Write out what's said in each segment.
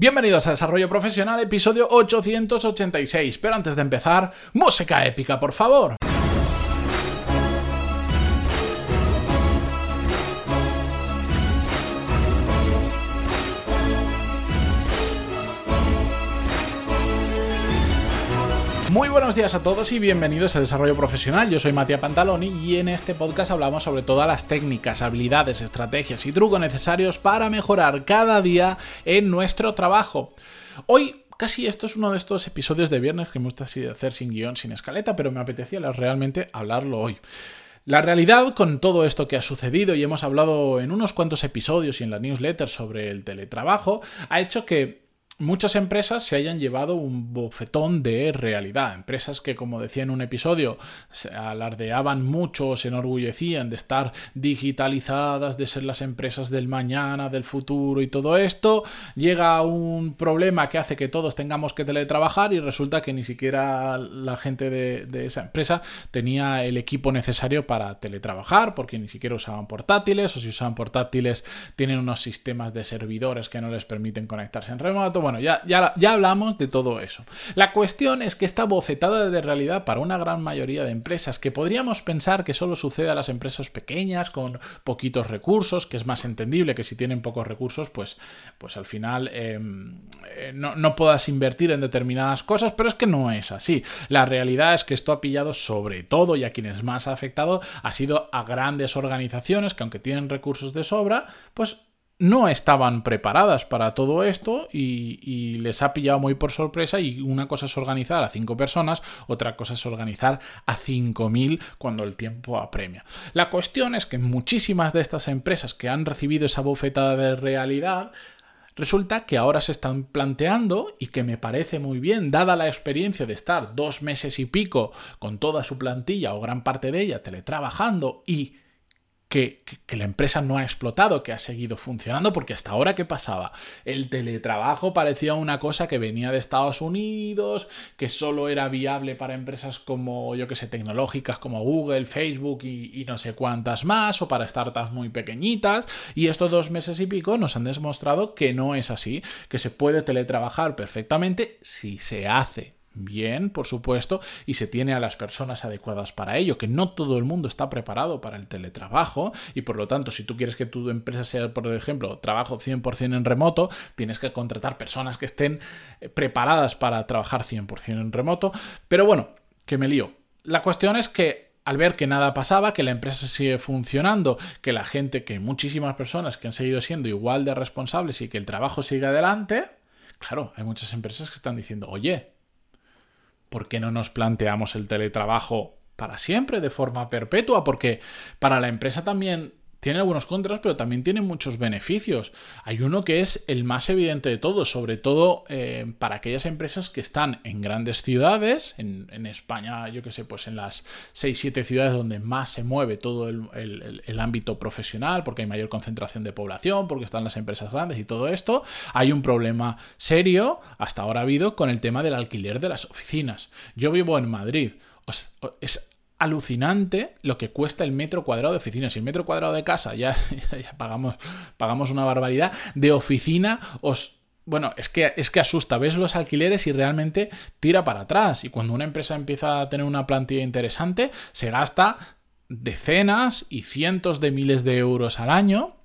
Bienvenidos a Desarrollo Profesional, episodio 886. Pero antes de empezar, música épica, por favor. Muy buenos días a todos y bienvenidos a Desarrollo Profesional. Yo soy Matías Pantaloni y en este podcast hablamos sobre todas las técnicas, habilidades, estrategias y trucos necesarios para mejorar cada día en nuestro trabajo. Hoy casi esto es uno de estos episodios de viernes que me gusta hacer sin guion, sin escaleta, pero me apetecía realmente hablarlo hoy. La realidad con todo esto que ha sucedido y hemos hablado en unos cuantos episodios y en la newsletter sobre el teletrabajo ha hecho que muchas empresas se hayan llevado un bofetón de realidad. Empresas que, como decía en un episodio, se alardeaban mucho, se enorgullecían de estar digitalizadas, de ser las empresas del mañana, del futuro y todo esto. Llega un problema que hace que todos tengamos que teletrabajar y resulta que ni siquiera la gente de, esa empresa tenía el equipo necesario para teletrabajar porque ni siquiera usaban portátiles o si usaban portátiles tienen unos sistemas de servidores que no les permiten conectarse en remoto ya, ya, ya hablamos de todo eso. La cuestión es que esta bofetada de realidad para una gran mayoría de empresas, que podríamos pensar que solo sucede a las empresas pequeñas con poquitos recursos, que es más entendible que si tienen pocos recursos, pues, pues al final em, eh, no, no puedas invertir en determinadas cosas, pero es que no es así. La realidad es que esto ha pillado sobre todo y a quienes más ha afectado ha sido a grandes organizaciones que aunque tienen recursos de sobra, pues no estaban preparadas para todo esto y, les ha pillado muy por sorpresa y una cosa es organizar a cinco personas, otra cosa es organizar a cinco mil cuando el tiempo apremia. La cuestión es que muchísimas de estas empresas que han recibido esa bofetada de realidad Resulta que ahora se están planteando, y que me parece muy bien, dada la experiencia de estar dos meses y pico con toda su plantilla o gran parte de ella teletrabajando y que, la empresa no ha explotado, que ha seguido funcionando, porque hasta ahora, ¿qué pasaba? El teletrabajo parecía una cosa que venía de Estados Unidos, que solo era viable para empresas como, yo que sé, tecnológicas como Google, Facebook y, y no sé cuántas más, o para startups muy pequeñitas, y estos dos meses y pico nos han demostrado que no es así, que se puede teletrabajar perfectamente si se hace bien, por supuesto, y se tiene a las personas adecuadas para ello, que no todo el mundo está preparado para el teletrabajo y por lo tanto, si tú quieres que tu empresa sea, por ejemplo, trabajo 100% en remoto, tienes que contratar personas que estén eh, preparadas para trabajar 100% en remoto, pero bueno, que me lío. La cuestión es que al ver que nada pasaba, que la empresa sigue funcionando, que la gente, que muchísimas personas que han seguido siendo igual de responsables y que el trabajo sigue adelante, claro, hay muchas empresas que están diciendo, oye, ¿por qué no nos planteamos el teletrabajo para siempre, de forma perpetua? Porque para la empresa también tiene algunos contras, pero también tiene muchos beneficios. Hay uno que es el más evidente de todos, sobre todo eh, para aquellas empresas que están en grandes ciudades, en, España, yo que sé, pues en las 6-7 ciudades donde más se mueve todo el, ámbito profesional, porque hay mayor concentración de población, porque están las empresas grandes y todo esto. Hay un problema serio, hasta ahora ha habido, con el tema del alquiler de las oficinas. Yo vivo en Madrid. es alucinante lo que cuesta el metro cuadrado de oficina. Si el metro cuadrado de casa ya, pagamos, pagamos una barbaridad, de oficina os bueno, es que, es que asusta, ves los alquileres y realmente tira para atrás. Y cuando una empresa empieza a tener una plantilla interesante, se gasta decenas y cientos de miles de euros al año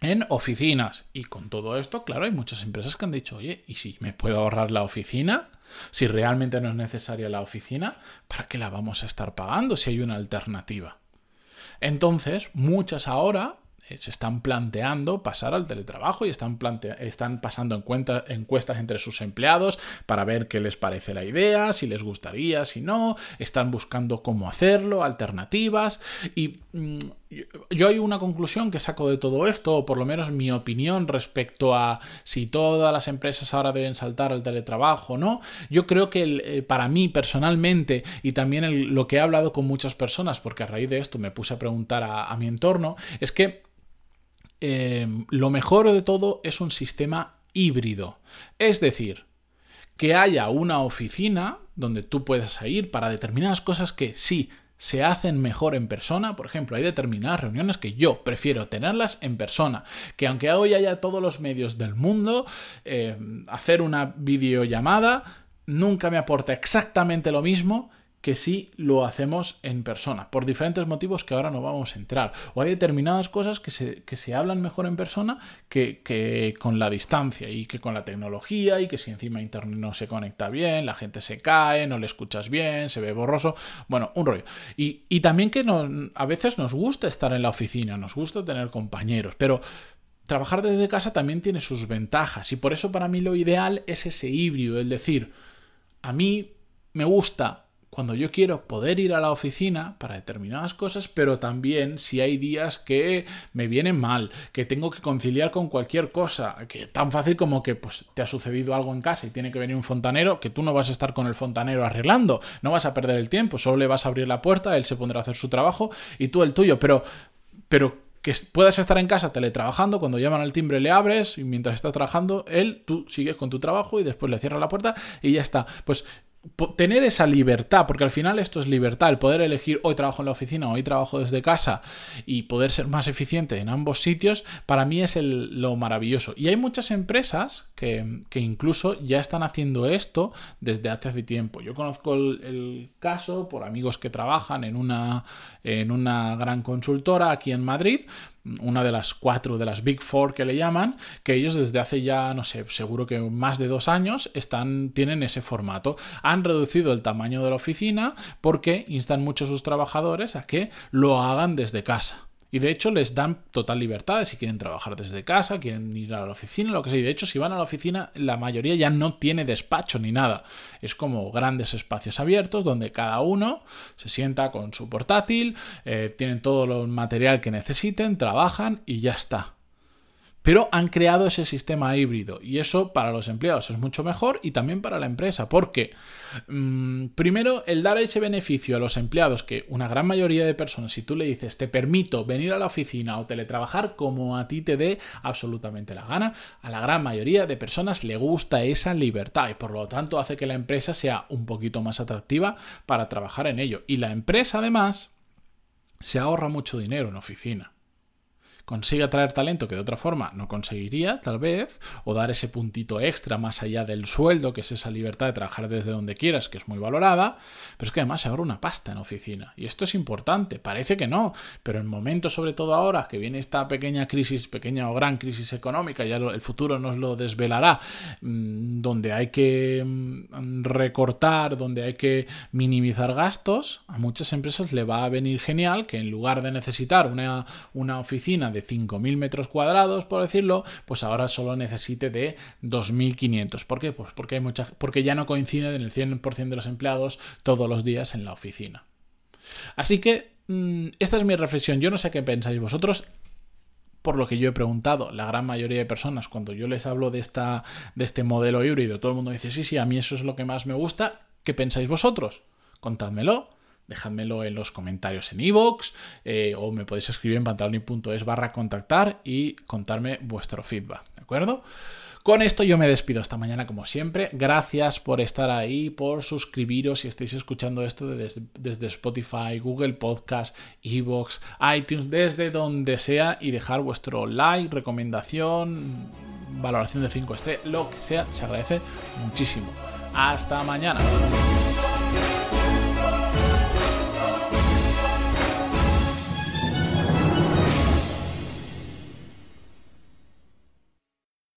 en oficinas. Y con todo esto, claro, hay muchas empresas que han dicho, oye, ¿y si me puedo ahorrar la oficina? Si realmente no es necesaria la oficina, ¿para qué la vamos a estar pagando si hay una alternativa? Entonces, muchas ahora se están planteando pasar al teletrabajo y están, están pasando encuestas entre sus empleados para ver qué les parece la idea, si les gustaría, si no, están buscando cómo hacerlo, alternativas y mm, yo hay una conclusión que saco de todo esto, o por lo menos mi opinión respecto a si todas las empresas ahora deben saltar al teletrabajo o no. Yo creo que eh, para mí personalmente y también lo que he hablado con muchas personas, porque a raíz de esto me puse a preguntar a mi entorno, es que Em, lo mejor de todo es un sistema híbrido. Es decir, que haya una oficina donde tú puedas ir para determinadas cosas que sí se hacen mejor en persona. Por ejemplo, hay determinadas reuniones que yo prefiero tenerlas en persona. Que aunque hoy haya todos los medios del mundo, eh, hacer una videollamada nunca me aporta exactamente lo mismo que si lo hacemos en persona, por diferentes motivos que ahora no vamos a entrar. O hay determinadas cosas que se, que se hablan mejor en persona que, que, con la distancia y que con la tecnología y que si encima internet no se conecta bien, la gente se cae, no le escuchas bien, se ve borroso, bueno, un rollo. Y, y también que a veces nos gusta estar en la oficina, nos gusta tener compañeros, pero trabajar desde casa también tiene sus ventajas y por eso para mí lo ideal es ese híbrido, el decir, a mí me gusta cuando yo quiero poder ir a la oficina para determinadas cosas, pero también si hay días que me vienen mal, que tengo que conciliar con cualquier cosa, que tan fácil como que pues te ha sucedido algo en casa y tiene que venir un fontanero, que tú no vas a estar con el fontanero arreglando, no vas a perder el tiempo, solo le vas a abrir la puerta, él se pondrá a hacer su trabajo y tú el tuyo, pero pero que puedas estar en casa teletrabajando, cuando llaman al timbre le abres y mientras estás trabajando, él, tú sigues con tu trabajo y después le cierras la puerta y ya está. Pues tener esa libertad, porque al final esto es libertad, el poder elegir hoy trabajo en la oficina, hoy trabajo desde casa y poder ser más eficiente en ambos sitios, para mí es lo maravilloso. Y hay muchas empresas que, incluso ya están haciendo esto desde hace tiempo. Yo conozco el, caso por amigos que trabajan en una, en una gran consultora aquí en Madrid, una de las cuatro de las Big Four que le llaman, que ellos desde hace ya, no sé, seguro que más de dos años están, tienen ese formato. Han reducido el tamaño de la oficina porque instan mucho a sus trabajadores a que lo hagan desde casa. Y de hecho les dan total libertad si quieren trabajar desde casa, quieren ir a la oficina, lo que sea. Y de hecho si van a la oficina la mayoría ya no tiene despacho ni nada. Es como grandes espacios abiertos donde cada uno se sienta con su portátil, eh, tienen todo el material que necesiten, trabajan y ya está. Pero han creado ese sistema híbrido y eso para los empleados es mucho mejor y también para la empresa, porque mm, primero el dar ese beneficio a los empleados, que una gran mayoría de personas, si tú le dices te permito venir a la oficina o teletrabajar como a ti te dé absolutamente la gana, a la gran mayoría de personas le gusta esa libertad y por lo tanto hace que la empresa sea un poquito más atractiva para trabajar en ello. Y la empresa además se ahorra mucho dinero en oficina consigue atraer talento que de otra forma no conseguiría, tal vez, o dar ese puntito extra más allá del sueldo, que es esa libertad de trabajar desde donde quieras, que es muy valorada, pero es que además se ahorra una pasta en oficina. Y esto es importante, parece que no, pero en momentos, sobre todo ahora, que viene esta pequeña crisis, pequeña o gran crisis económica, ya el futuro nos lo desvelará, mm, donde hay que mm, recortar, donde hay que minimizar gastos, a muchas empresas le va a venir genial que en lugar de necesitar una, una oficina de 5.000 metros cuadrados, por decirlo, pues ahora solo necesite de 2.500. ¿Por qué? Pues porque, hay mucha, porque ya no coinciden en el 100% de los empleados todos los días en la oficina. Así que mm, esta es mi reflexión. Yo no sé qué pensáis vosotros por lo que yo he preguntado, la gran mayoría de personas, cuando yo les hablo de, esta, de este modelo híbrido, todo el mundo dice, sí, sí, a mí eso es lo que más me gusta. ¿Qué pensáis vosotros? Contádmelo dejadmelo en los comentarios en iVoox eh, o me podéis escribir en pantaloni.es barra contactar y contarme vuestro feedback, ¿de acuerdo? Con esto yo me despido esta mañana como siempre. Gracias por estar ahí, por suscribiros si estáis escuchando esto desde, desde Spotify, Google Podcast, Evox, iTunes, desde donde sea y dejar vuestro like, recomendación, valoración de 5 estrellas, lo que sea, se agradece muchísimo. Hasta mañana.